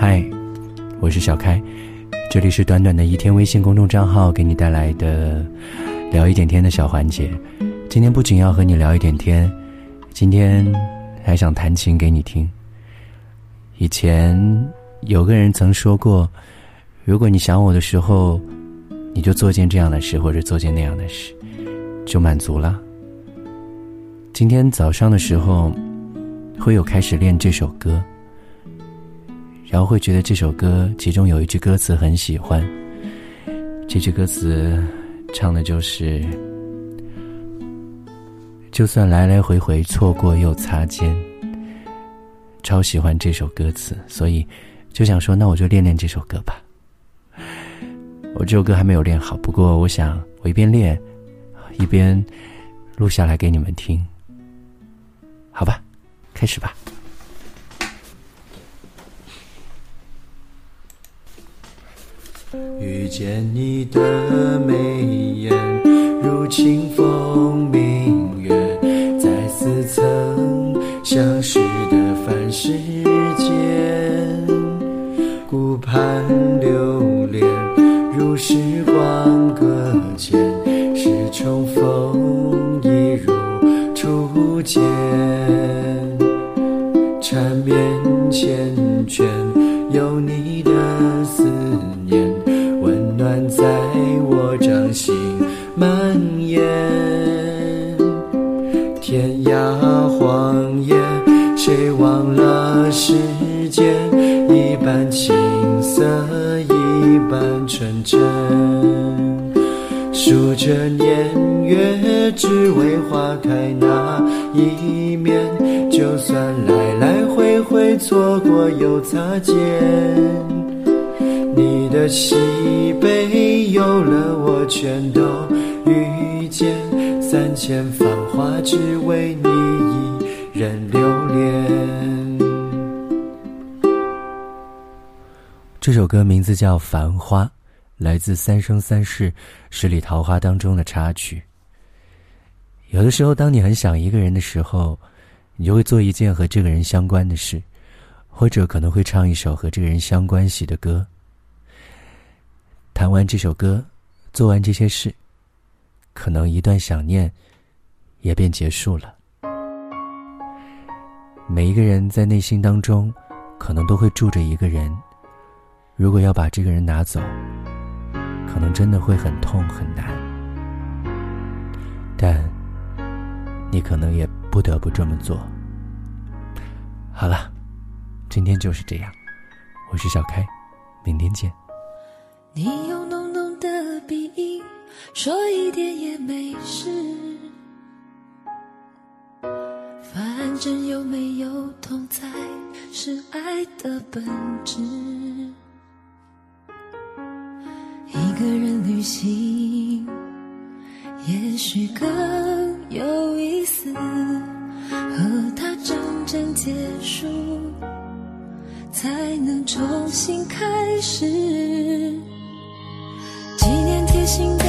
嗨，我是小开，这里是短短的一天微信公众账号给你带来的聊一点天的小环节。今天不仅要和你聊一点天，今天还想弹琴给你听。以前有个人曾说过，如果你想我的时候，你就做件这样的事，或者做件那样的事，就满足了。今天早上的时候，会有开始练这首歌。然后会觉得这首歌其中有一句歌词很喜欢，这句歌词唱的就是“就算来来回回错过又擦肩”，超喜欢这首歌词，所以就想说，那我就练练这首歌吧。我这首歌还没有练好，不过我想我一边练，一边录下来给你们听，好吧，开始吧。遇见你的眉眼，如清风天涯荒野，谁忘了时间？一半青涩，一半纯真。数着年月，只为花开那一面。就算来来回回错过又擦肩。你的喜悲，有了我全都遇见。三千繁华，只为你一人留恋。这首歌名字叫《繁花》，来自《三生三世十里桃花》当中的插曲。有的时候，当你很想一个人的时候，你就会做一件和这个人相关的事，或者可能会唱一首和这个人相关系的歌。弹完这首歌，做完这些事，可能一段想念也便结束了。每一个人在内心当中，可能都会住着一个人。如果要把这个人拿走，可能真的会很痛很难。但你可能也不得不这么做。好了，今天就是这样。我是小开，明天见。你有浓浓的鼻音说一点也没事，反正有没有痛才是爱的本质。一个人旅行也许更有意思，和他真正结束才能重新开始。纪念贴心的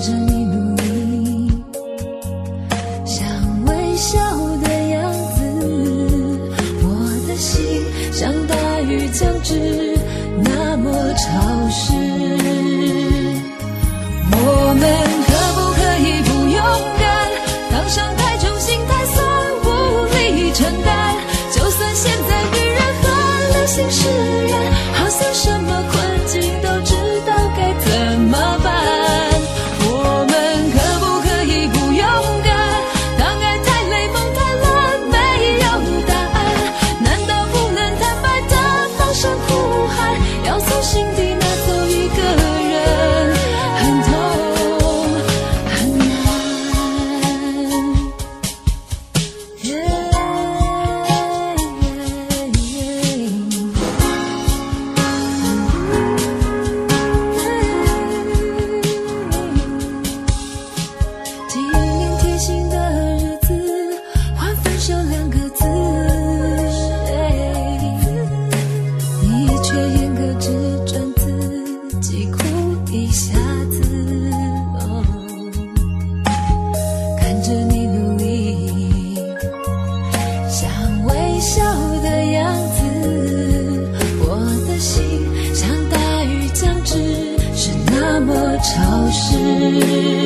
着你努力，想微笑的样子，我的心像大雨将至，那么潮湿。我们可不可以不勇敢？当伤太重，心太酸，无力承担。就算现在女人换了心事。纪念贴心的日子，换分手两个字，你却严格只准自己哭。一下子看着你努力，想微笑的样子。我的心像大雨将至，是那么潮湿。